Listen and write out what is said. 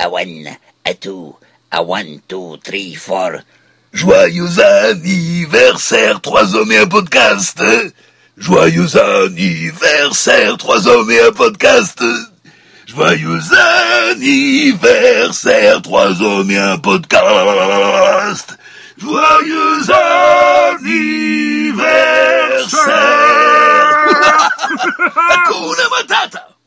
A one, a two, a one, two, three, four. Joyeux anniversaire, trois hommes et un podcast. Joyeux anniversaire, trois hommes et un podcast. Joyeux anniversaire, trois hommes et un podcast. Joyeux anniversaire. Hakuna Matata.